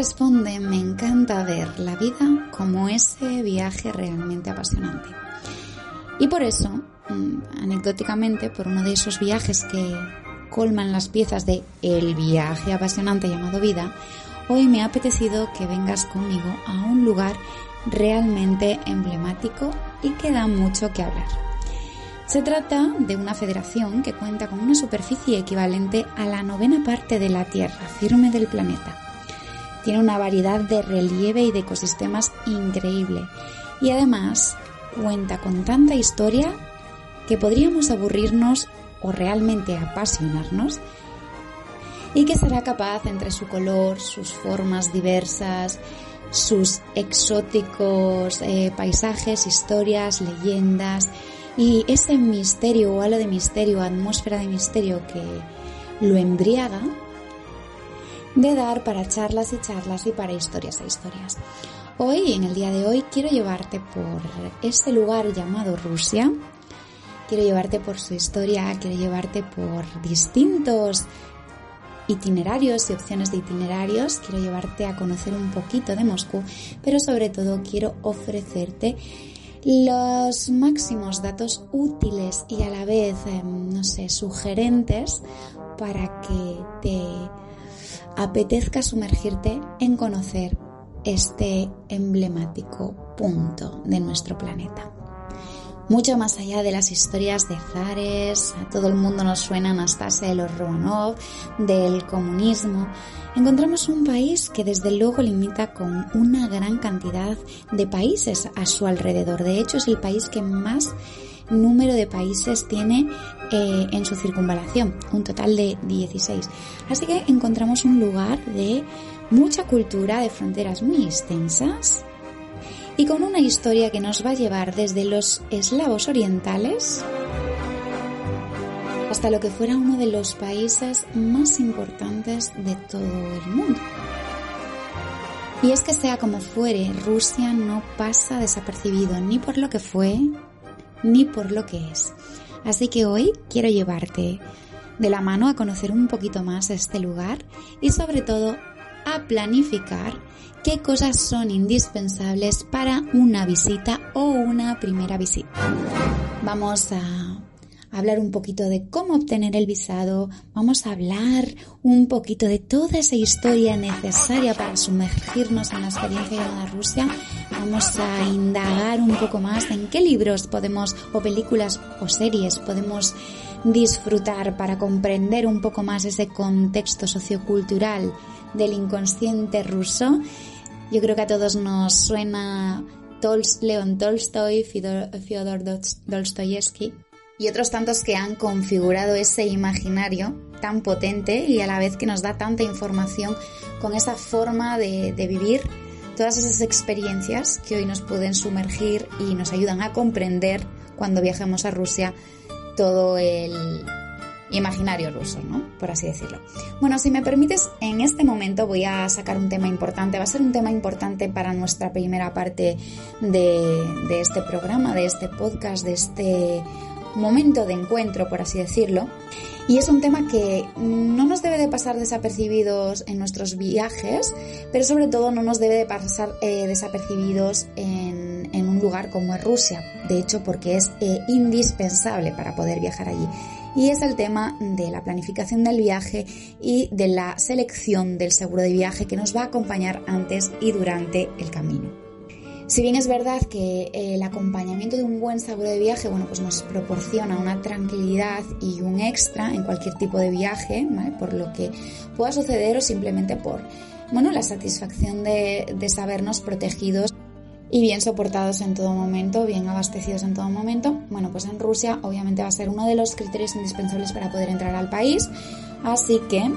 corresponde, me encanta ver la vida como ese viaje realmente apasionante. Y por eso, mm, anecdóticamente, por uno de esos viajes que colman las piezas de el viaje apasionante llamado vida, hoy me ha apetecido que vengas conmigo a un lugar realmente emblemático y que da mucho que hablar. Se trata de una federación que cuenta con una superficie equivalente a la novena parte de la Tierra firme del planeta tiene una variedad de relieve y de ecosistemas increíble. Y además cuenta con tanta historia que podríamos aburrirnos o realmente apasionarnos y que será capaz entre su color, sus formas diversas, sus exóticos eh, paisajes, historias, leyendas y ese misterio o halo de misterio, atmósfera de misterio que lo embriaga, de dar para charlas y charlas y para historias e historias. Hoy, en el día de hoy, quiero llevarte por este lugar llamado Rusia. Quiero llevarte por su historia, quiero llevarte por distintos itinerarios y opciones de itinerarios. Quiero llevarte a conocer un poquito de Moscú, pero sobre todo quiero ofrecerte los máximos datos útiles y a la vez, em, no sé, sugerentes para que te apetezca sumergirte en conocer este emblemático punto de nuestro planeta. Mucho más allá de las historias de zares, a todo el mundo nos suena Anastasia de los Romanov, del comunismo, encontramos un país que desde luego limita con una gran cantidad de países a su alrededor. De hecho, es el país que más número de países tiene eh, en su circunvalación, un total de 16. Así que encontramos un lugar de mucha cultura, de fronteras muy extensas y con una historia que nos va a llevar desde los eslavos orientales hasta lo que fuera uno de los países más importantes de todo el mundo. Y es que sea como fuere, Rusia no pasa desapercibido ni por lo que fue, ni por lo que es. Así que hoy quiero llevarte de la mano a conocer un poquito más este lugar y sobre todo a planificar qué cosas son indispensables para una visita o una primera visita. Vamos a hablar un poquito de cómo obtener el visado, vamos a hablar un poquito de toda esa historia necesaria para sumergirnos en la experiencia llamada Rusia, vamos a indagar un poco más en qué libros podemos, o películas o series podemos disfrutar para comprender un poco más ese contexto sociocultural del inconsciente ruso. Yo creo que a todos nos suena León Tolstoy, Fyodor Dostoyevsky y otros tantos que han configurado ese imaginario tan potente y a la vez que nos da tanta información con esa forma de, vivir todas esas experiencias que hoy nos pueden sumergir y nos ayudan a comprender cuando viajemos a Rusia todo el imaginario ruso, ¿no? Por así decirlo. Bueno, si me permites, en este momento voy a sacar un tema importante. Va a ser un tema importante para nuestra primera parte de, de este programa, de este podcast, de este momento de encuentro, por así decirlo. Y es un tema que no nos debe de pasar desapercibidos en nuestros viajes, pero sobre todo no nos debe de pasar eh, desapercibidos en, en, un lugar como es Rusia. De hecho, porque es eh, indispensable para poder viajar allí. Y es el tema de la planificación del viaje y de la selección del seguro de viaje que nos va a acompañar antes y durante el camino. Si bien es verdad que el acompañamiento de un buen seguro de viaje, bueno, pues nos proporciona una tranquilidad y un extra en cualquier tipo de viaje, ¿vale? Por lo que pueda suceder o simplemente por, bueno, la satisfacción de, de sabernos protegidos y bien soportados en todo momento, bien abastecidos en todo momento. Bueno, pues en Rusia obviamente va a ser uno de los criterios indispensables para poder entrar al país, así que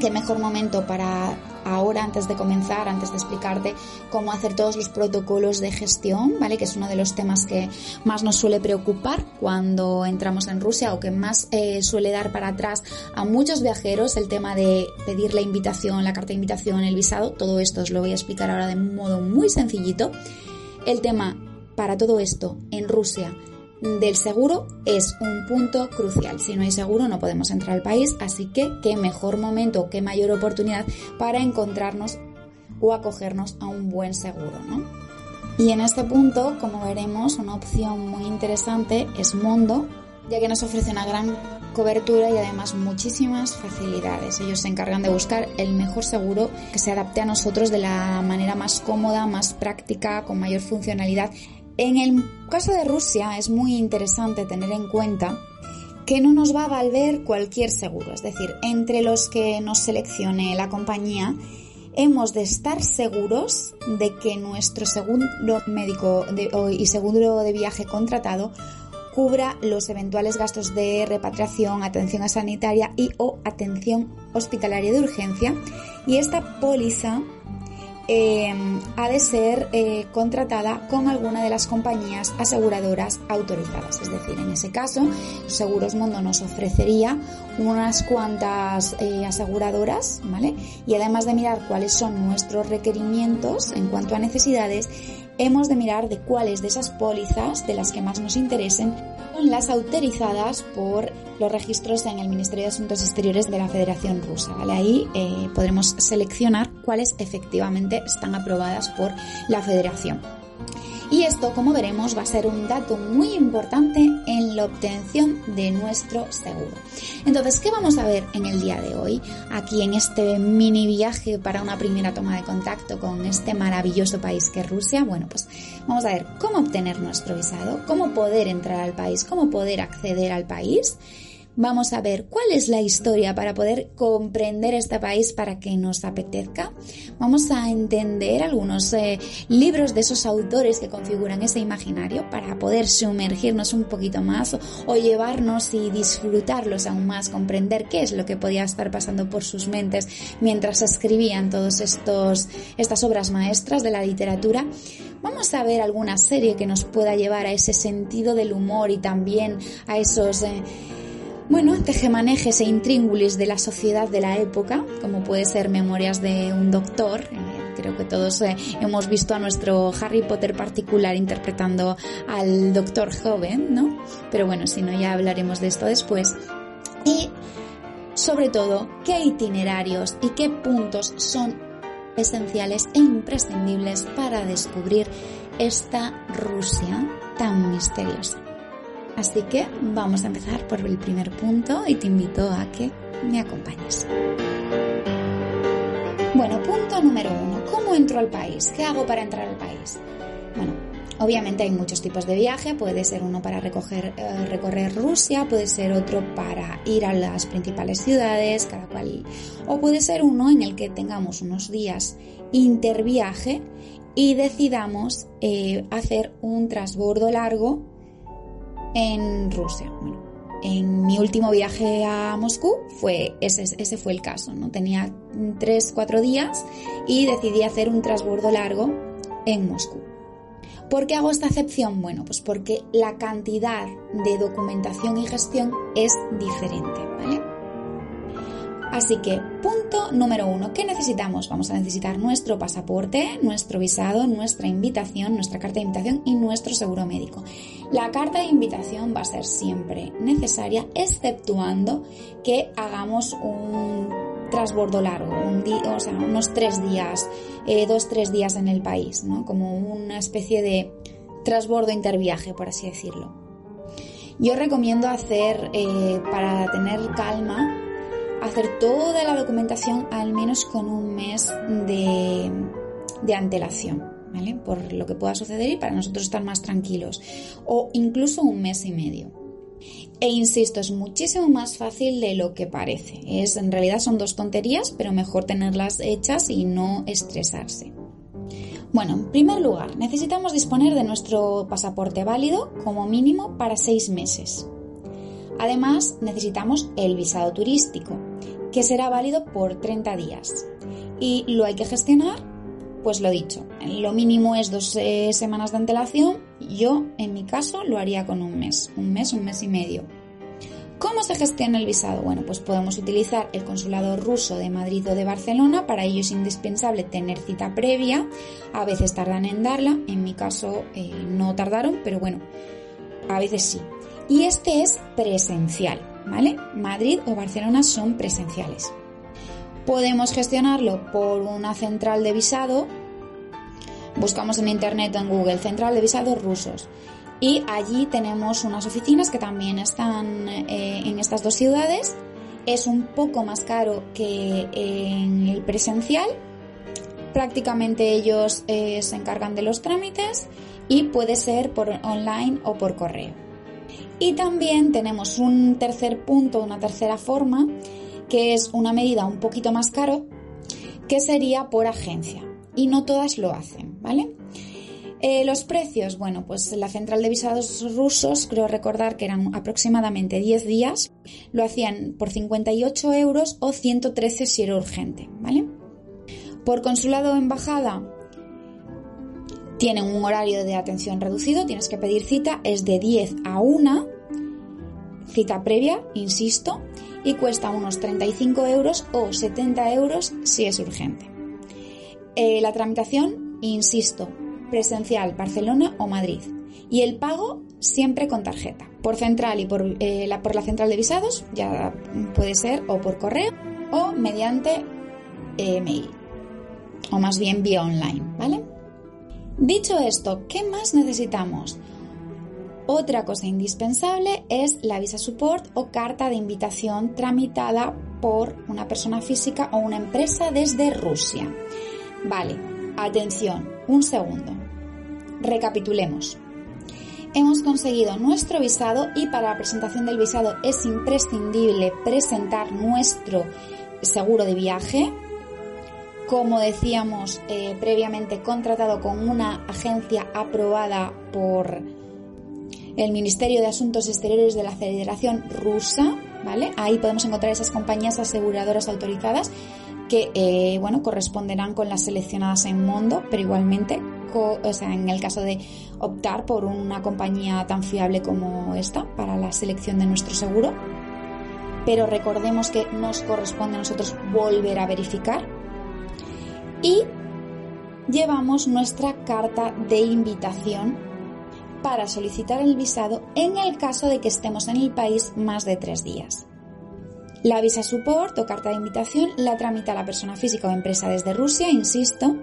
qué mejor momento para ahora, antes de comenzar, antes de explicarte cómo hacer todos los protocolos de gestión, ¿vale? Que es uno de los temas que más nos suele preocupar cuando entramos en Rusia o que más eh, suele dar para atrás a muchos viajeros el tema de pedir la invitación, la carta de invitación, el visado. Todo esto os lo voy a explicar ahora de un modo muy sencillito. El tema para todo esto en Rusia del seguro es un punto crucial. Si no hay seguro no podemos entrar al país, así que qué mejor momento, qué mayor oportunidad para encontrarnos o acogernos a un buen seguro, ¿no? Y en este punto, como veremos, una opción muy interesante es Mondo, ya que nos ofrece una gran cobertura y además muchísimas facilidades. Ellos se encargan de buscar el mejor seguro que se adapte a nosotros de la manera más cómoda, más práctica, con mayor funcionalidad en el caso de Rusia es muy interesante tener en cuenta que no nos va a valer cualquier seguro, es decir, entre los que nos seleccione la compañía, hemos de estar seguros de que nuestro seguro médico y seguro de viaje contratado cubra los eventuales gastos de repatriación, atención sanitaria y o atención hospitalaria de urgencia. Y esta póliza Em, ha de ser eh, contratada con alguna de las compañías aseguradoras autorizadas. Es decir, en ese caso, Seguros Mundo nos ofrecería unas cuantas eh, aseguradoras, ¿vale? Y además de mirar cuáles son nuestros requerimientos en cuanto a necesidades, hemos de mirar de cuáles de esas pólizas, de las que más nos interesen, son las autorizadas por los registros en el Ministerio de Asuntos Exteriores de la Federación Rusa. ¿vale? Ahí eh, podremos seleccionar cuáles efectivamente están aprobadas por la Federación. Y esto, como veremos, va a ser un dato muy importante en la obtención de nuestro seguro. Entonces, ¿qué vamos a ver en el día de hoy? Aquí en este mini viaje para una primera toma de contacto con este maravilloso país que es Rusia. Bueno, pues vamos a ver cómo obtener nuestro visado, cómo poder entrar al país, cómo poder acceder al país Vamos a ver cuál es la historia para poder comprender este país para que nos apetezca. Vamos a entender algunos eh, libros de esos autores que configuran ese imaginario para poder sumergirnos un poquito más o, llevarnos y disfrutarlos aún más, comprender qué es lo que podía estar pasando por sus mentes mientras escribían todas estas obras maestras de la literatura. Vamos a ver alguna serie que nos pueda llevar a ese sentido del humor y también a esos... Eh, bueno, tejemanejes e intríngulis de la sociedad de la época, como puede ser Memorias de un Doctor. Eh, creo que todos eh, hemos visto a nuestro Harry Potter particular interpretando al Doctor joven, ¿no? Pero bueno, si no, ya hablaremos de esto después. Y sobre todo, qué itinerarios y qué puntos son esenciales e imprescindibles para descubrir esta Rusia tan misteriosa. Así que vamos a empezar por el primer punto y te invito a que me acompañes. Bueno, punto número uno. ¿Cómo entro al país? ¿Qué hago para entrar al país? Bueno, obviamente hay muchos tipos de viaje. Puede ser uno para eh, recorrer Rusia, puede ser otro para ir a las principales ciudades, cada cual. O puede ser uno en el que tengamos unos días interviaje y decidamos eh, hacer un transbordo largo en Rusia. Bueno, en mi último viaje a Moscú fue ese, ese fue el caso. ¿no? Tenía tres, cuatro días y decidí hacer un transbordo largo en Moscú. ¿Por qué hago esta excepción? Bueno, pues porque la cantidad de documentación y gestión es diferente, ¿vale? Así que, punto número uno, ¿qué necesitamos? Vamos a necesitar nuestro pasaporte, nuestro visado, nuestra invitación, nuestra carta de invitación y nuestro seguro médico. La carta de invitación va a ser siempre necesaria, exceptuando que hagamos un transbordo largo, o sea, unos tres días, eh, dos, tres días en el país, ¿no? Como una especie de transbordo interviaje, por así decirlo. Yo recomiendo hacer, eh, para tener calma, hacer toda la documentación al menos con un mes de, antelación. ¿vale? Por lo que pueda suceder y para nosotros estar más tranquilos. O incluso un mes y medio. E insisto, es muchísimo más fácil de lo que parece. Es, en realidad son dos tonterías, pero mejor tenerlas hechas y no estresarse. Bueno, en primer lugar, necesitamos disponer de nuestro pasaporte válido como mínimo para seis meses. Además, necesitamos el visado turístico, que será válido por 30 días. Y lo hay que gestionar, pues lo dicho, lo mínimo es dos eh, semanas de antelación. Yo, en mi caso, lo haría con un mes, un mes, un mes y medio. ¿Cómo se gestiona el visado? Bueno, pues podemos utilizar el consulado ruso de Madrid o de Barcelona. Para ello es indispensable tener cita previa. A veces tardan en darla. En mi caso eh, no tardaron, pero bueno, a veces sí. Y este es presencial, Madrid o Barcelona son presenciales. Podemos gestionarlo por una central de visado. Buscamos en internet o en Google central de visados rusos y allí tenemos unas oficinas que también están eh, en estas dos ciudades. Es un poco más caro que en el presencial. Prácticamente ellos eh, se encargan de los trámites y puede ser por online o por correo. Y también tenemos un tercer punto, una tercera forma, que es una medida un poquito más caro, que sería por agencia. Y no todas lo hacen, ¿vale? Eh, los precios, bueno, pues la central de visados rusos, creo recordar que eran aproximadamente 10 días, lo hacían por 58 euros o 113 si era urgente, ¿vale? Por consulado o embajada, tienen un horario de atención reducido, tienes que pedir cita, es de 10 a 1, cita previa, insisto, y cuesta unos 35 euros o 70 euros si es urgente. Eh, la tramitación, insisto, presencial Barcelona o Madrid. Y el pago siempre con tarjeta. Por central y por, eh, la, por la central de visados, ya puede ser o por correo o mediante eh, mail. O más bien vía online, ¿vale? Dicho esto, ¿qué más necesitamos? Otra cosa indispensable es la visa support o carta de invitación tramitada por una persona física o una empresa desde Rusia. Vale, atención, un segundo. Recapitulemos. Hemos conseguido nuestro visado y para la presentación del visado es imprescindible presentar nuestro seguro de viaje, como decíamos eh, previamente, contratado con una agencia aprobada por el Ministerio de Asuntos Exteriores de la Federación Rusa, ¿vale? Ahí podemos encontrar esas compañías aseguradoras autorizadas que, eh, bueno, corresponderán con las seleccionadas en Mundo, pero igualmente o sea, en el caso de optar por una compañía tan fiable como esta para la selección de nuestro seguro. Pero recordemos que nos corresponde a nosotros volver a verificar. Y llevamos nuestra carta de invitación para solicitar el visado en el caso de que estemos en el país más de tres días. La visa support o carta de invitación la tramita la persona física o empresa desde Rusia, insisto,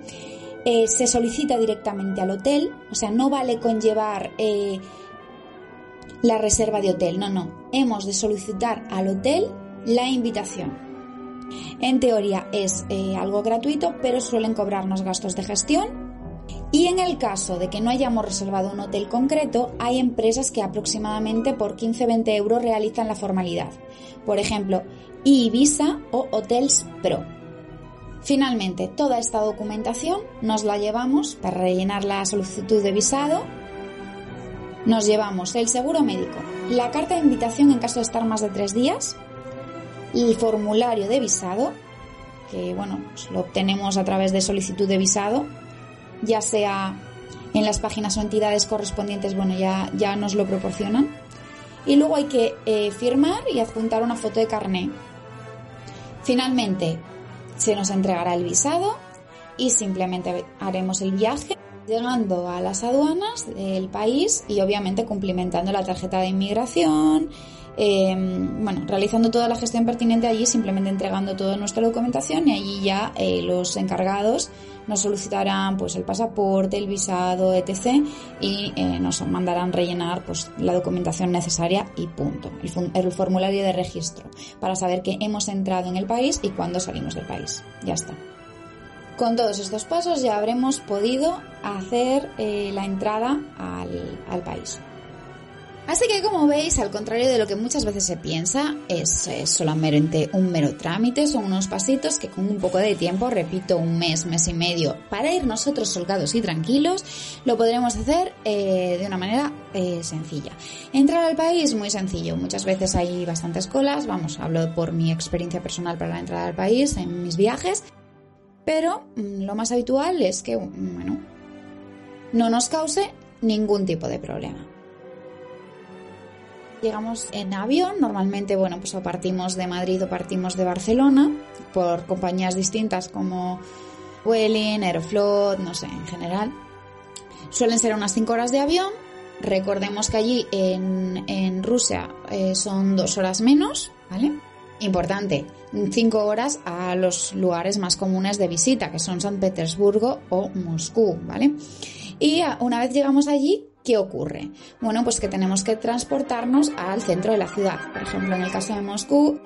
eh, se solicita directamente al hotel, o sea, no vale con llevar eh, la reserva de hotel, no, no, hemos de solicitar al hotel la invitación. En teoría es eh, algo gratuito, pero suelen cobrarnos gastos de gestión. Y en el caso de que no hayamos reservado un hotel concreto, hay empresas que aproximadamente por 15-20 euros realizan la formalidad. Por ejemplo, Ibiza o Hotels Pro. Finalmente, toda esta documentación nos la llevamos para rellenar la solicitud de visado. Nos llevamos el seguro médico, la carta de invitación en caso de estar más de tres días, el formulario de visado, que bueno, pues lo obtenemos a través de solicitud de visado, ya sea en las páginas o entidades correspondientes, bueno, ya, ya nos lo proporcionan. Y luego hay que eh, firmar y adjuntar una foto de carné. Finalmente, se nos entregará el visado y simplemente haremos el viaje llegando a las aduanas del país y obviamente cumplimentando la tarjeta de inmigración, em, bueno, realizando toda la gestión pertinente allí, simplemente entregando toda nuestra documentación y allí ya eh, los encargados nos solicitarán pues el pasaporte, el visado, etc. y eh, nos mandarán rellenar pues la documentación necesaria y punto. El, formulario de registro para saber que hemos entrado en el país y cuándo salimos del país. Ya está. Con todos estos pasos ya habremos podido hacer eh, la entrada al país. Así que como veis, al contrario de lo que muchas veces se piensa, es, solamente un mero trámite, son unos pasitos que con un poco de tiempo, repito, un mes, mes y medio, para ir nosotros solgados y tranquilos, lo podremos hacer eh, de una manera eh, sencilla. Entrar al país, muy sencillo. Muchas veces hay bastantes colas, vamos, hablo por mi experiencia personal para la entrada al país en mis viajes, pero mm, lo más habitual es que, bueno, no nos cause ningún tipo de problema. Llegamos en avión, normalmente, bueno, pues o partimos de Madrid o partimos de Barcelona, por compañías distintas como Vueling, Aeroflot, no sé, en general. Suelen ser unas 5 horas de avión. Recordemos que allí en, Rusia eh, son dos horas menos, ¿vale? Importante, 5 horas a los lugares más comunes de visita, que son San Petersburgo o Moscú, ¿vale? Y una vez llegamos allí, ¿Qué ocurre? Bueno, pues que tenemos que transportarnos al centro de la ciudad. Por ejemplo, en el caso de Moscú,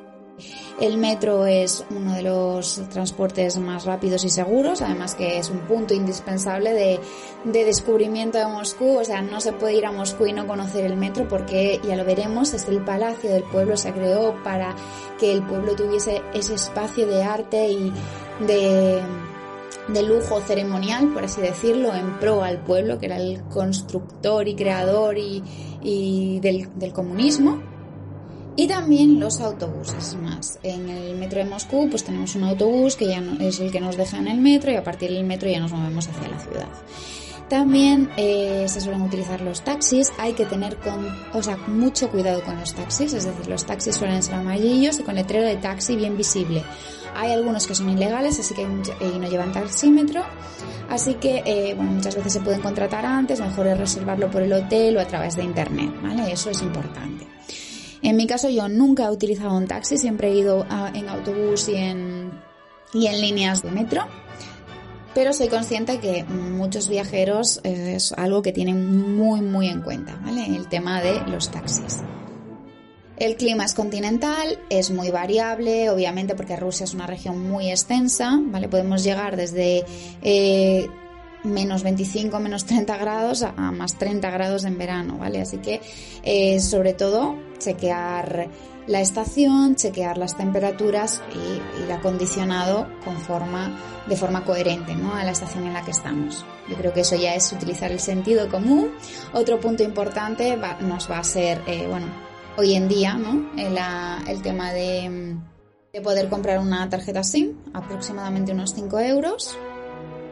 el metro es uno de los transportes más rápidos y seguros, además que es un punto indispensable de, descubrimiento de Moscú, o sea, no se puede ir a Moscú y no conocer el metro porque, ya lo veremos, es el palacio del pueblo, se creó para que el pueblo tuviese ese espacio de arte y de de lujo ceremonial, por así decirlo, en pro al pueblo, que era el constructor y creador y, del, comunismo. Y también los autobuses más. En el metro de Moscú pues tenemos un autobús que ya es el que nos deja en el metro y a partir del metro ya nos movemos hacia la ciudad. También eh, se suelen utilizar los taxis, hay que tener con, o sea, mucho cuidado con los taxis, es decir, los taxis suelen ser amarillos y con letrero de taxi bien visible. Hay algunos que son ilegales, así que y no llevan taxímetro. Así que eh, bueno, muchas veces se pueden contratar antes, mejor es reservarlo por el hotel o a través de internet, ¿vale? Eso es importante. En mi caso yo nunca he utilizado un taxi, siempre he ido en autobús y en, y en líneas de metro. Pero soy consciente que muchos viajeros es algo que tienen muy muy en cuenta, ¿vale? El tema de los taxis. El clima es continental, es muy variable, obviamente porque Rusia es una región muy extensa, ¿vale? Podemos llegar desde eh, menos 25, menos 30 grados a, más 30 grados en verano, ¿vale? Así que, eh, sobre todo, chequear la estación, chequear las temperaturas y el acondicionado con forma, de forma coherente ¿no? a la estación en la que estamos. Yo creo que eso ya es utilizar el sentido común. Otro punto importante nos va a ser, eh, bueno, hoy en día, ¿no? El, tema de, poder comprar una tarjeta SIM, aproximadamente unos 5 euros.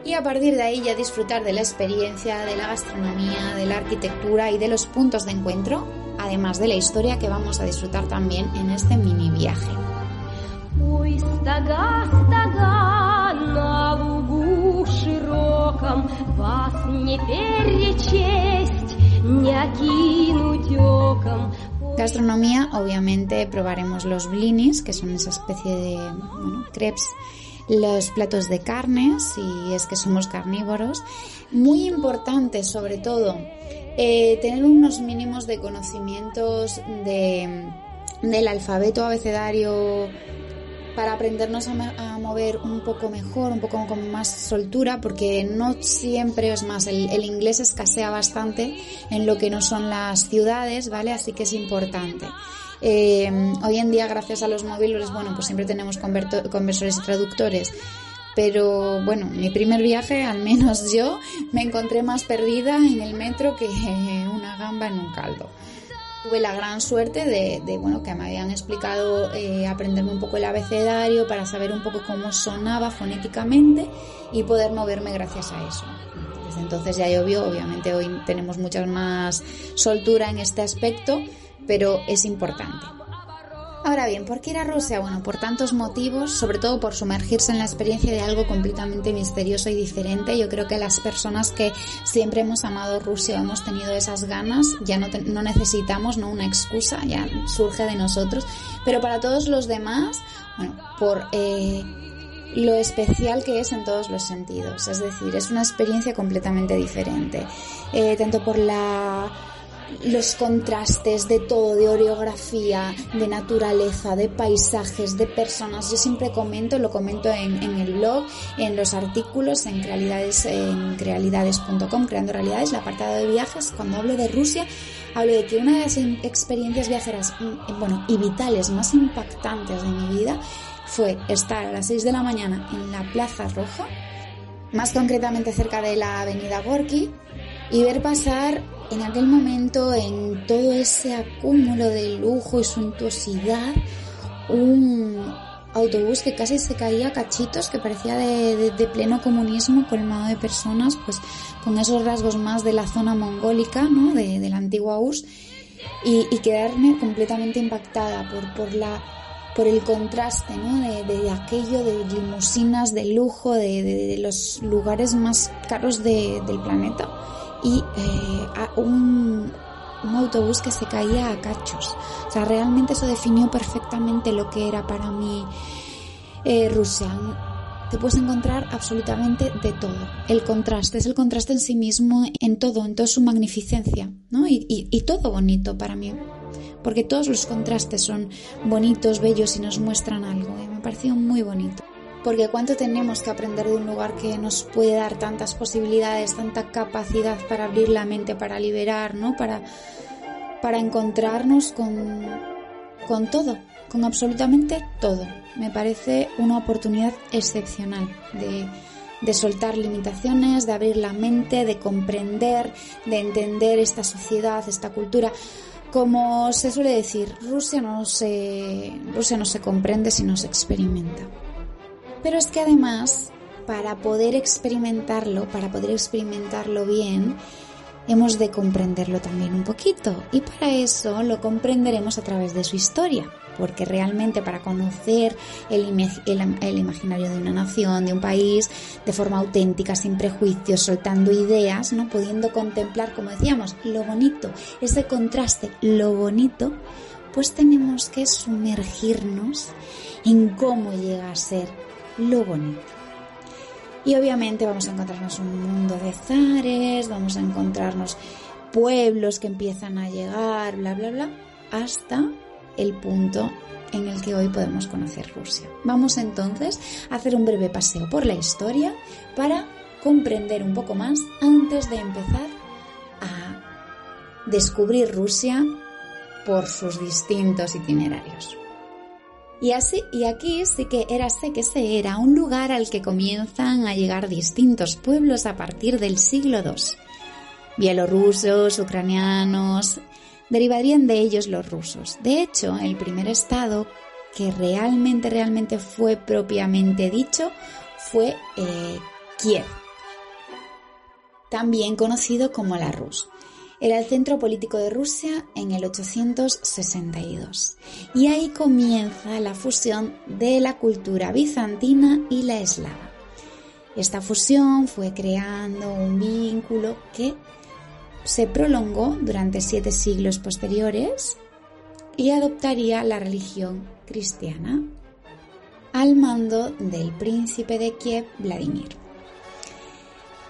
Y a partir de ahí ya disfrutar de la experiencia, de la gastronomía, de la arquitectura y de los puntos de encuentro, además de la historia que vamos a disfrutar también en este mini viaje. Gastronomía, obviamente probaremos los blinis, que son esa especie de crepes, los platos de carne, si es que somos carnívoros. Muy importante, sobre todo, eh, tener unos mínimos de conocimientos de, del alfabeto abecedario para aprendernos a, mover un poco mejor, un poco con más soltura, porque no siempre es más, el, inglés escasea bastante en lo que no son las ciudades, ¿vale? Así que es importante. Eh, hoy en día, gracias a los móviles, bueno, pues siempre tenemos conversores y traductores. Pero bueno, mi primer viaje, al menos yo, me encontré más perdida en el metro que una gamba en un caldo tuve la gran suerte de, bueno, que me habían explicado eh, aprenderme un poco el abecedario para saber un poco cómo sonaba fonéticamente y poder moverme gracias a eso. Desde entonces ya llovió, obviamente hoy tenemos mucha más soltura en este aspecto, pero es importante. Ahora bien, ¿por qué ir a Rusia? Bueno, por tantos motivos, sobre todo por sumergirse en la experiencia de algo completamente misterioso y diferente. Yo creo que las personas que siempre hemos amado Rusia, hemos tenido esas ganas, ya no, no necesitamos ¿no? una excusa, ya surge de nosotros. Pero para todos los demás, bueno, por eh, lo especial que es en todos los sentidos. Es decir, es una experiencia completamente diferente. Eh, tanto por la los contrastes de todo, de orografía, de naturaleza, de paisajes, de personas. Yo siempre comento, lo comento en, el blog, en los artículos, en realidades, en realidades.com, creando realidades, el apartado de viajes. Cuando hablo de Rusia, hablo de que una de las experiencias viajeras, mm, bueno, y vitales más impactantes de mi vida fue estar a las 6 de la mañana en la Plaza Roja, más concretamente cerca de la Avenida Gorky, y ver pasar en aquel momento, en todo ese acúmulo de lujo y suntuosidad, un autobús que casi se caía cachitos, que parecía de, pleno comunismo, colmado de personas, pues con esos rasgos más de la zona mongólica, ¿no? de, la antigua URSS, y, quedarme completamente impactada por, por la por el contraste ¿no? de, aquello de limusinas de lujo de, los lugares más caros del planeta y eh, un, autobús que se caía a cachos. O sea, realmente eso definió perfectamente lo que era para mí eh, Rusia. Te puedes encontrar absolutamente de todo. El contraste, es el contraste en sí mismo, en todo, en toda su magnificencia, ¿no? Y, y todo bonito para mí. Porque todos los contrastes son bonitos, bellos y nos muestran algo. Y me pareció muy bonito porque cuánto tenemos que aprender de un lugar que nos puede dar tantas posibilidades, tanta capacidad para abrir la mente, para liberar, ¿no? Para, para encontrarnos con, con todo, con absolutamente todo. Me parece una oportunidad excepcional de, de soltar limitaciones, de abrir la mente, de comprender, de entender esta sociedad, esta cultura. Como se suele decir, Rusia no se, Rusia no se comprende si no se experimenta. Pero es que además, para poder experimentarlo, para poder experimentarlo bien, hemos de comprenderlo también un poquito. Y para eso lo comprenderemos a través de su historia. Porque realmente para conocer el, imaginario de una nación, de un país, de forma auténtica, sin prejuicios, soltando ideas, ¿no? pudiendo contemplar, como decíamos, lo bonito, ese contraste, lo bonito, pues tenemos que sumergirnos en cómo llega a ser lo bonito. Y obviamente vamos a encontrarnos un mundo de zares, vamos a encontrarnos pueblos que empiezan a llegar, bla, bla, bla, hasta el punto en el que hoy podemos conocer Rusia. Vamos entonces a hacer un breve paseo por la historia para comprender un poco más antes de empezar a descubrir Rusia por sus distintos itinerarios. Y así, y aquí sí que era sé que se era un lugar al que comienzan a llegar distintos pueblos a partir del siglo II. Bielorrusos, ucranianos, derivarían de ellos los rusos. De hecho, el primer estado que realmente, realmente fue propiamente dicho fue eh, Kiev, también conocido como la Rus. Era el centro político de Rusia en el 862 y ahí comienza la fusión de la cultura bizantina y la eslava. Esta fusión fue creando un vínculo que se prolongó durante siete siglos posteriores y adoptaría la religión cristiana al mando del príncipe de Kiev, Vladimir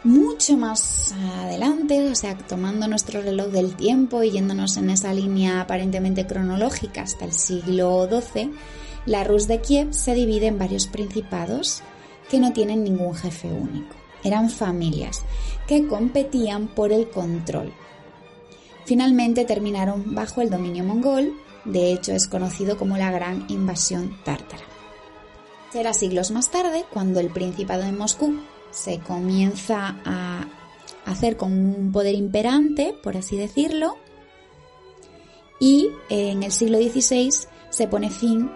mucho más adelante, o sea, tomando nuestro reloj del tiempo y yéndonos en esa línea aparentemente cronológica hasta el siglo XII, la Rus de Kiev se divide en varios principados que no tienen ningún jefe único. Eran familias que competían por el control. Finalmente terminaron bajo el dominio mongol, de hecho es conocido como la Gran Invasión Tártara. Será siglos más tarde cuando el Principado de Moscú se comienza a hacer con un poder imperante, por así decirlo, y en el siglo XVI se pone fin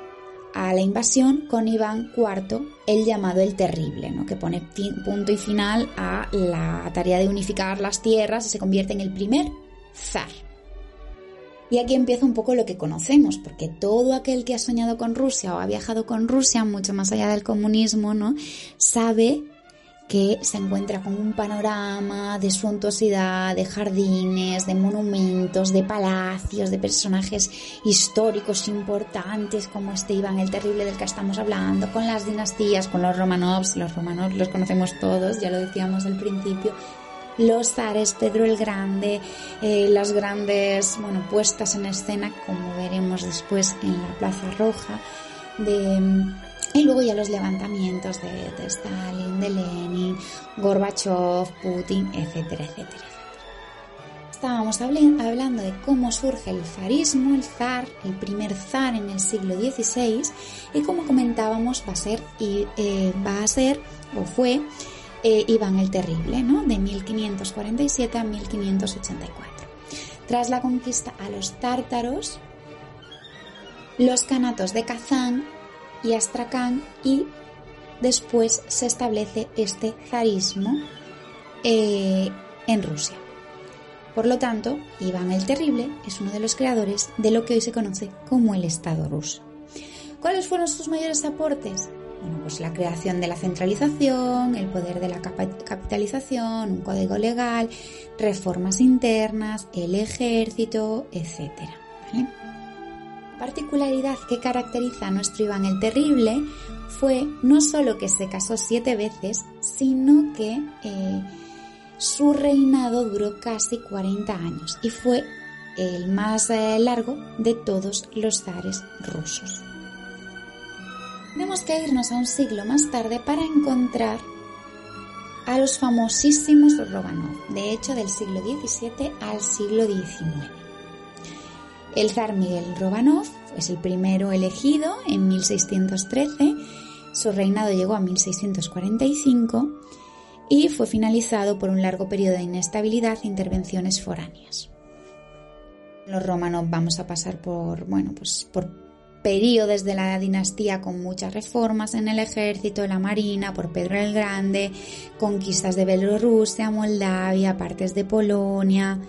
a la invasión con Iván IV, el llamado el Terrible, ¿no? que pone punto y final a la tarea de unificar las tierras y se convierte en el primer zar. Y aquí empieza un poco lo que conocemos, porque todo aquel que ha soñado con Rusia o ha viajado con Rusia, mucho más allá del comunismo, ¿no? sabe que se encuentra con un panorama de suntuosidad, de jardines, de monumentos, de palacios, de personajes históricos importantes como este Iván el Terrible del que estamos hablando, con las dinastías, con los Romanovs, los Romanovs los conocemos todos, ya lo decíamos al principio, los zares, Pedro el Grande, eh, las grandes bueno, puestas en escena, como veremos después en la Plaza Roja, de, y luego ya los levantamientos de, Stalin, de Lenin, Gorbachev, Putin, etcétera, etcétera. Estábamos hablando de cómo surge el zarismo, el zar, el primer zar en el siglo XVI, y como comentábamos va a ser, eh, va a ser o fue eh, Iván el Terrible, ¿no? de 1547 a 1584. Tras la conquista a los tártaros, los canatos de Kazán y Astrakán y después se establece este zarismo eh, en Rusia. Por lo tanto, Iván el Terrible es uno de los creadores de lo que hoy se conoce como el Estado ruso. ¿Cuáles fueron sus mayores aportes? Bueno, pues la creación de la centralización, el poder de la capitalización, un código legal, reformas internas, el ejército, etc. Particularidad que caracteriza a nuestro Iván el Terrible fue no solo que se casó siete veces, sino que eh, su reinado duró casi 40 años y fue el más eh, largo de todos los zares rusos. Tenemos que irnos a un siglo más tarde para encontrar a los famosísimos Romanov, de hecho del siglo XVII al siglo XIX. El zar Miguel Romanov es el primero elegido en 1613, su reinado llegó a 1645 y fue finalizado por un largo periodo de inestabilidad e intervenciones foráneas. Los romanos vamos a pasar por, bueno, pues por periodos de la dinastía con muchas reformas en el ejército, la marina, por Pedro el Grande, conquistas de Bielorrusia, Moldavia, partes de Polonia,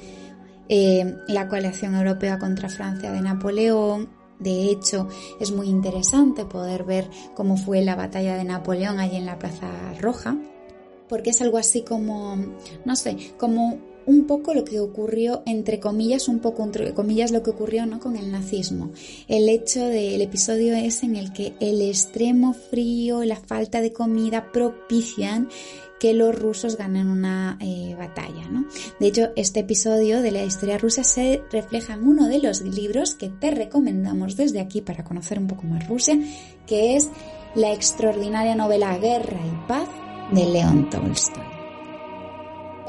eh, la coalición europea contra Francia de Napoleón. De hecho, es muy interesante poder ver cómo fue la batalla de Napoleón allí en la Plaza Roja, porque es algo así como, no sé, como un poco lo que ocurrió, entre comillas, un poco entre comillas lo que ocurrió ¿no? con el nazismo. El hecho del episodio es en el que el extremo frío, la falta de comida propician que los rusos ganen una eh, batalla. ¿no? De hecho, este episodio de la historia rusa se refleja en uno de los libros que te recomendamos desde aquí para conocer un poco más Rusia, que es la extraordinaria novela Guerra y Paz de León Tolstoy.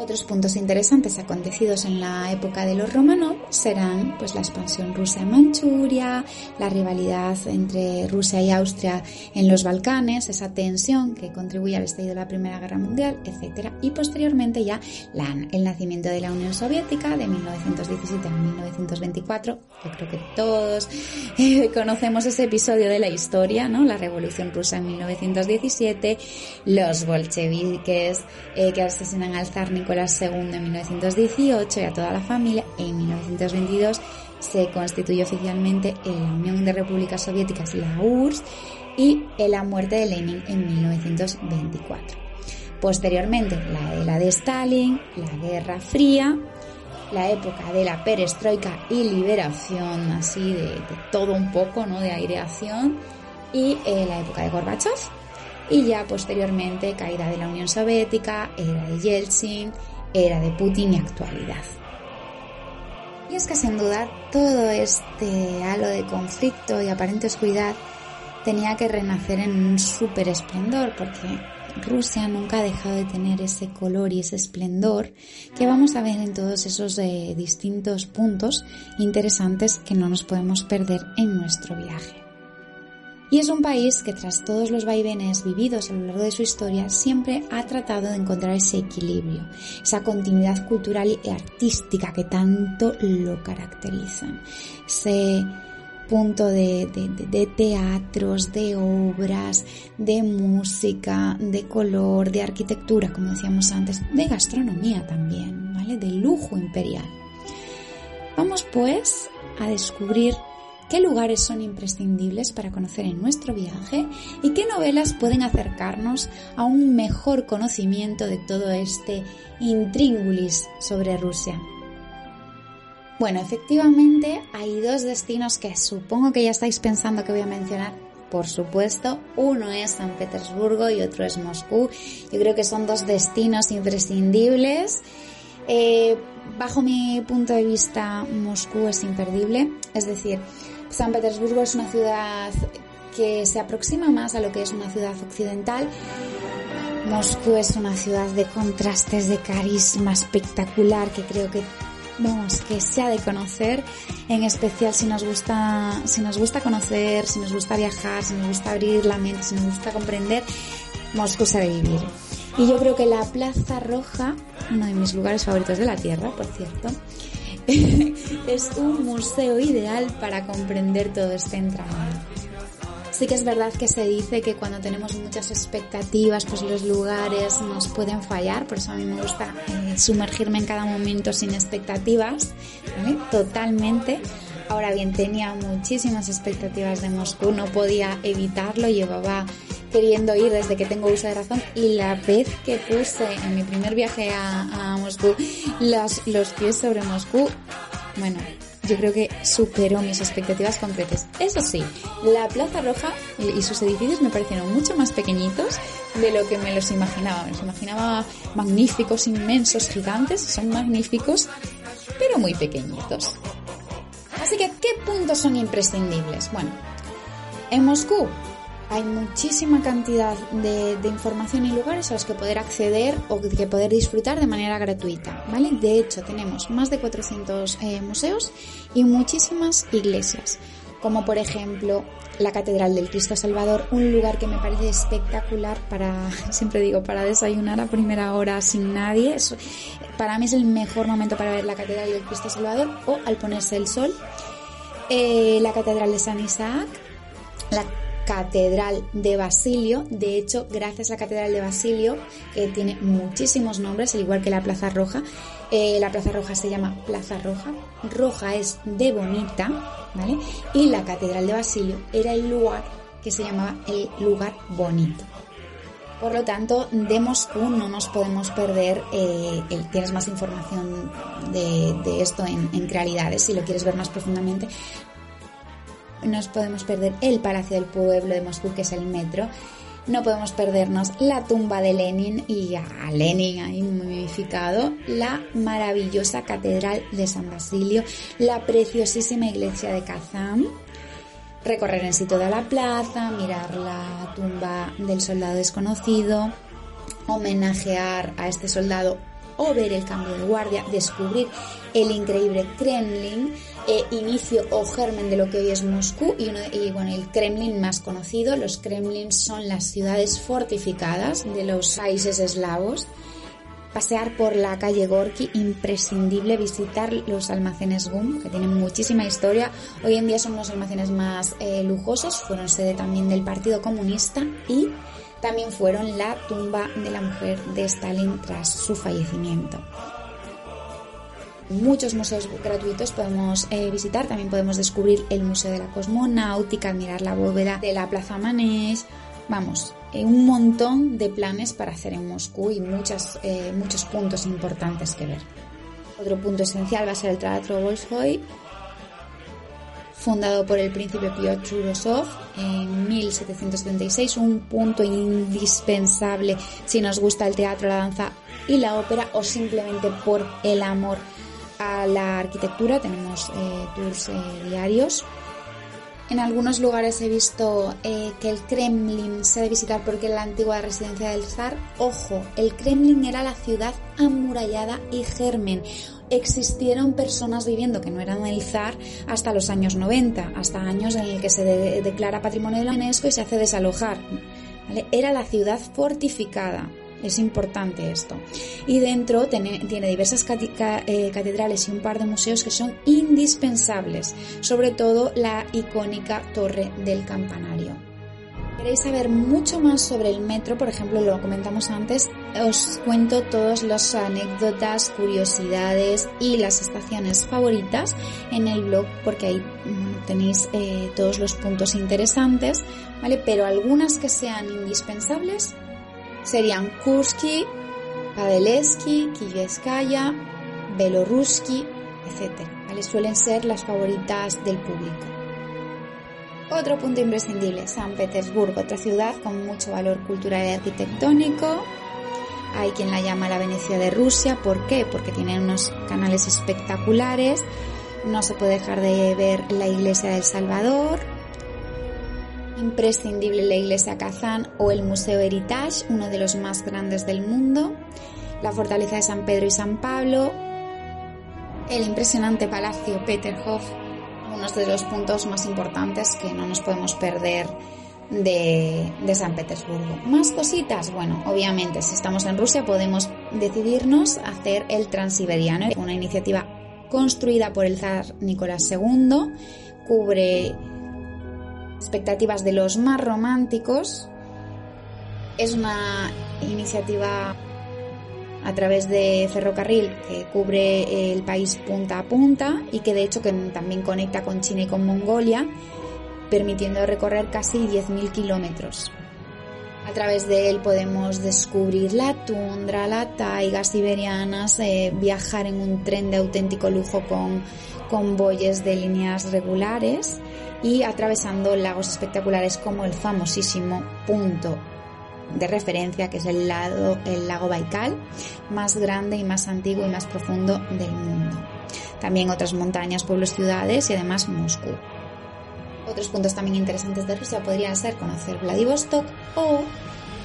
Otros puntos interesantes acontecidos en la época de los Romanov serán pues, la expansión rusa en Manchuria, la rivalidad entre Rusia y Austria en los Balcanes, esa tensión que contribuye al estallido de la Primera Guerra Mundial, etc. Y posteriormente ya el nacimiento de la Unión Soviética de 1917 a 1924. Yo creo que todos eh, conocemos ese episodio de la historia, ¿no? La Revolución Rusa en 1917, los bolcheviques eh, que asesinan al zar Nicolás II en 1918 y a toda la familia. En 1922 se constituye oficialmente la Unión de Repúblicas Soviéticas, la URSS, y la muerte de Lenin en 1924. Posteriormente, la era de Stalin, la Guerra Fría, la época de la perestroika y liberación, así de, todo un poco, ¿no? De aireación, y eh, la época de Gorbachev, y ya posteriormente caída de la Unión Soviética, era de Yeltsin, era de Putin y actualidad. Y es que sin duda todo este halo de conflicto y aparente oscuridad tenía que renacer en un súper esplendor porque Rusia nunca ha dejado de tener ese color y ese esplendor que vamos a ver en todos esos eh, distintos puntos interesantes que no nos podemos perder en nuestro viaje. Y es un país que tras todos los vaivenes vividos a lo largo de su historia siempre ha tratado de encontrar ese equilibrio, esa continuidad cultural y artística que tanto lo caracterizan. Ese punto de, de, teatros, de obras, de música, de color, de arquitectura, como decíamos antes, de gastronomía también, ¿vale? De lujo imperial. Vamos pues a descubrir qué lugares son imprescindibles para conocer en nuestro viaje y qué novelas pueden acercarnos a un mejor conocimiento de todo este intríngulis sobre Rusia. Bueno, efectivamente hay dos destinos que supongo que ya estáis pensando que voy a mencionar por supuesto. Uno es San Petersburgo y otro es Moscú. Yo creo que son dos destinos imprescindibles. Eh, bajo mi punto de vista, Moscú es imperdible. Es decir, San Petersburgo es una ciudad que se aproxima más a lo que es una ciudad occidental. Moscú es una ciudad de contrastes, de carisma espectacular que creo que vamos, que se ha de conocer, en especial si nos gusta, si nos gusta conocer, si nos gusta viajar, si nos gusta abrir la mente, si nos gusta comprender, Moscú se ha de vivir. Y yo creo que la Plaza Roja, uno de mis lugares favoritos de la Tierra, por cierto, es un museo ideal para comprender todo este entramado. Sí que es verdad que se dice que cuando tenemos muchas expectativas, pues los lugares nos pueden fallar, por eso a mí me gusta eh, sumergirme en cada momento sin expectativas, ¿vale? Totalmente. Ahora bien, tenía muchísimas expectativas de Moscú, no podía evitarlo, llevaba queriendo ir desde que tengo uso de razón y la vez que puse en mi primer viaje a, Moscú los, los pies sobre Moscú, bueno, yo creo que superó mis expectativas concretas. Eso sí, la Plaza Roja y sus edificios me parecieron mucho más pequeñitos de lo que me los imaginaba. Me los imaginaba magníficos, inmensos, gigantes. Son magníficos, pero muy pequeñitos. Así que, ¿qué puntos son imprescindibles? Bueno, en Moscú hay muchísima cantidad de, información y lugares a los que poder acceder o que poder disfrutar de manera gratuita, ¿vale? De hecho, tenemos más de 400 eh, museos y muchísimas iglesias, como por ejemplo la Catedral del Cristo Salvador, un lugar que me parece espectacular para, siempre digo, para desayunar a primera hora sin nadie. para mí es el mejor momento para ver la Catedral del Cristo Salvador o al ponerse el sol. Eh, la Catedral de San Isaac, Catedral de Basilio. De hecho, gracias a la Catedral de Basilio, que tiene muchísimos nombres, al igual que la Plaza Roja, eh, la Plaza Roja se llama Plaza Roja. Roja es de bonita, ¿vale? Y la Catedral de Basilio era el lugar que se llamaba el lugar bonito. Por lo tanto, de Moscú no nos podemos perder. Eh, tienes más información de, esto en, en, Realidades si lo quieres ver más profundamente nos podemos perder el Palacio del Pueblo de Moscú, que es el metro. No podemos perdernos la tumba de Lenin y a Lenin ahí momificado, la maravillosa Catedral de San Basilio, la preciosísima iglesia de Kazán, recorrer en sí toda la plaza, mirar la tumba del soldado desconocido, homenajear a este soldado o ver el cambio de guardia, descubrir el increíble Kremlin, eh, inicio o germen de lo que hoy es Moscú y, bueno, el Kremlin más conocido. Los Kremlins son las ciudades fortificadas de los países eslavos. Pasear por la calle Gorky, imprescindible visitar los almacenes GUM, que tienen muchísima historia. Hoy en día son los almacenes más eh, lujosos, fueron sede también del Partido Comunista y también fueron la tumba de la mujer de Stalin tras su fallecimiento. Muchos museos gratuitos podemos eh, visitar, también podemos descubrir el Museo de la Cosmonáutica, admirar la bóveda de la Plaza Manés, vamos, eh, un montón de planes para hacer en Moscú y muchas, eh, muchos puntos importantes que ver. Otro punto esencial va a ser el Teatro Bolshoi, fundado por el príncipe Piotr en 1776, un punto indispensable si nos gusta el teatro, la danza y la ópera o simplemente por el amor a la arquitectura. Tenemos eh, tours eh, diarios. En algunos lugares he visto eh, que el Kremlin se ha de visitar porque es la antigua residencia del zar. Ojo, el Kremlin era la ciudad amurallada y germen existieron personas viviendo que no eran el zar hasta los años 90, hasta años en el que se declara patrimonio de la UNESCO y se hace desalojar. Era la ciudad fortificada. Es importante esto. Y dentro tiene, diversas eh, catedrales y un par de museos que son indispensables, sobre todo la icónica Torre del Campanario queréis saber mucho más sobre el metro, por ejemplo, lo comentamos antes, os cuento todas las anécdotas, curiosidades y las estaciones favoritas en el blog porque ahí tenéis eh, todos los puntos interesantes, ¿vale? Pero algunas que sean indispensables serían Kursky, Padelewski, Kijevskaya, Belorusky, etc. ¿vale? Suelen ser las favoritas del público. Otro punto imprescindible, San Petersburgo, otra ciudad con mucho valor cultural y arquitectónico. Hay quien la llama la Venecia de Rusia. ¿Por qué? Porque tiene unos canales espectaculares. No se puede dejar de ver la iglesia del Salvador. Imprescindible la iglesia Kazán o el Museo Heritage, uno de los más grandes del mundo. La fortaleza de San Pedro y San Pablo. El impresionante palacio Peterhof uno de los puntos más importantes que no nos podemos perder de, San Petersburgo. Más cositas, bueno, obviamente si estamos en Rusia podemos decidirnos a hacer el Transiberiano, una iniciativa construida por el zar Nicolás II, cubre expectativas de los más románticos, es una iniciativa a través de ferrocarril que cubre el país punta a punta y que de hecho también conecta con China y con Mongolia, permitiendo recorrer casi 10.000 kilómetros. A través de él podemos descubrir la tundra, la taiga siberianas, eh, viajar en un tren de auténtico lujo con convoyes de líneas regulares y atravesando lagos espectaculares como el famosísimo punto de referencia, que es el, lado, el lago Baikal, más grande y más antiguo y más profundo del mundo. También otras montañas, pueblos, ciudades y además Moscú. Otros puntos también interesantes de Rusia podrían ser conocer Vladivostok o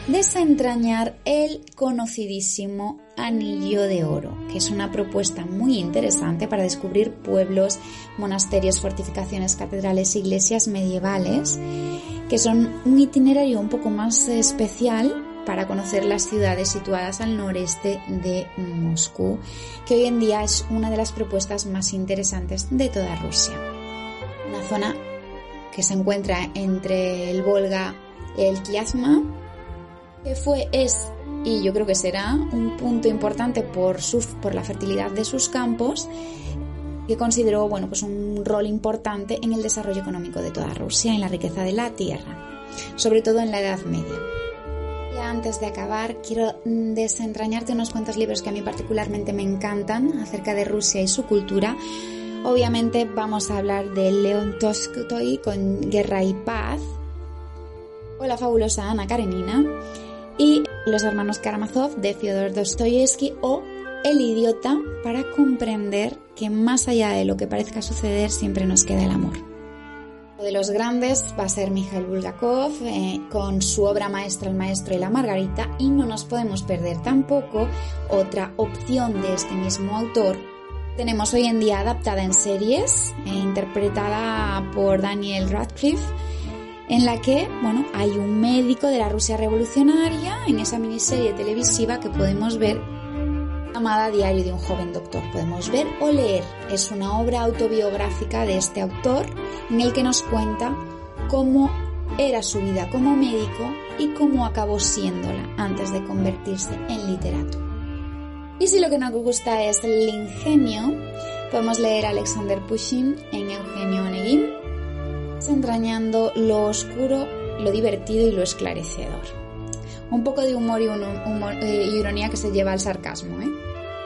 desentrañar el conocidísimo Anillo de Oro, que es una propuesta muy interesante para descubrir pueblos, monasterios, fortificaciones, catedrales, iglesias medievales que son un itinerario un poco más especial para conocer las ciudades situadas al noreste de Moscú, que hoy en día es una de las propuestas más interesantes de toda Rusia. Una zona que se encuentra entre el Volga y el Kiazma, que fue, es y yo creo que será un punto importante por, por la fertilidad de sus campos que consideró bueno, pues un rol importante en el desarrollo económico de toda Rusia, en la riqueza de la tierra, sobre todo en la Edad Media. Y antes de acabar, quiero desentrañarte unos cuantos libros que a mí particularmente me encantan acerca de Rusia y su cultura. Obviamente vamos a hablar de León Tolstoy con Guerra y Paz, o la fabulosa Ana Karenina, y Los hermanos Karamazov de Fyodor Dostoyevsky o El idiota para comprender que más allá de lo que parezca suceder siempre nos queda el amor. Uno de los grandes va a ser Mikhail Bulgakov eh, con su obra maestra El maestro y la margarita y no nos podemos perder tampoco otra opción de este mismo autor. Tenemos hoy en día adaptada en series, e interpretada por Daniel Radcliffe, en la que, bueno, hay un médico de la Rusia revolucionaria en esa miniserie televisiva que podemos ver llamada Diario de un joven doctor. Podemos ver o leer. Es una obra autobiográfica de este autor en el que nos cuenta cómo era su vida como médico y cómo acabó siéndola antes de convertirse en literato. Y si lo que nos gusta es el ingenio, podemos leer a Alexander Pushin en Eugenio Onegin, entrañando lo oscuro, lo divertido y lo esclarecedor. Un poco de humor y, eh, ironía que se lleva al sarcasmo. ¿eh?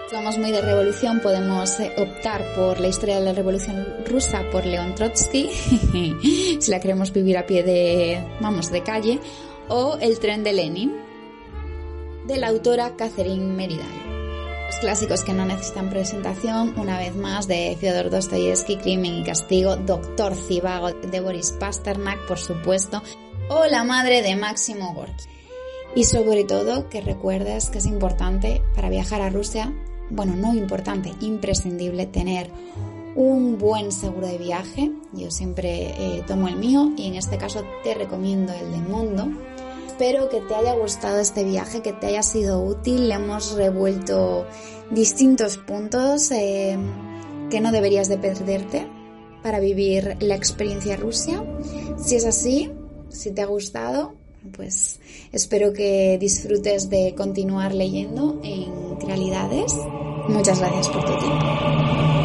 Somos muy de revolución, podemos eh, optar por la historia de la revolución rusa por León Trotsky, si la queremos vivir a pie de, vamos, de calle, o El tren de Lenin, de la autora Catherine Meridal. Los clásicos que no necesitan presentación, una vez más, de Fyodor Dostoyevsky, Crimen y Castigo, Doctor Cibago de Boris Pasternak, por supuesto, o La madre de Máximo Gorky. Y sobre todo que recuerdes que es importante para viajar a Rusia bueno, no importante, imprescindible tener un buen seguro de viaje. Yo siempre eh, tomo el mío y en este caso te recomiendo el de Mundo. Espero que te haya gustado este viaje, que te haya sido útil. Le hemos revuelto distintos puntos eh, que no deberías de perderte para vivir la experiencia Rusia. Si es así, si te ha gustado, pues espero que disfrutes de continuar leyendo en Realidades. Muchas gracias por tu tiempo.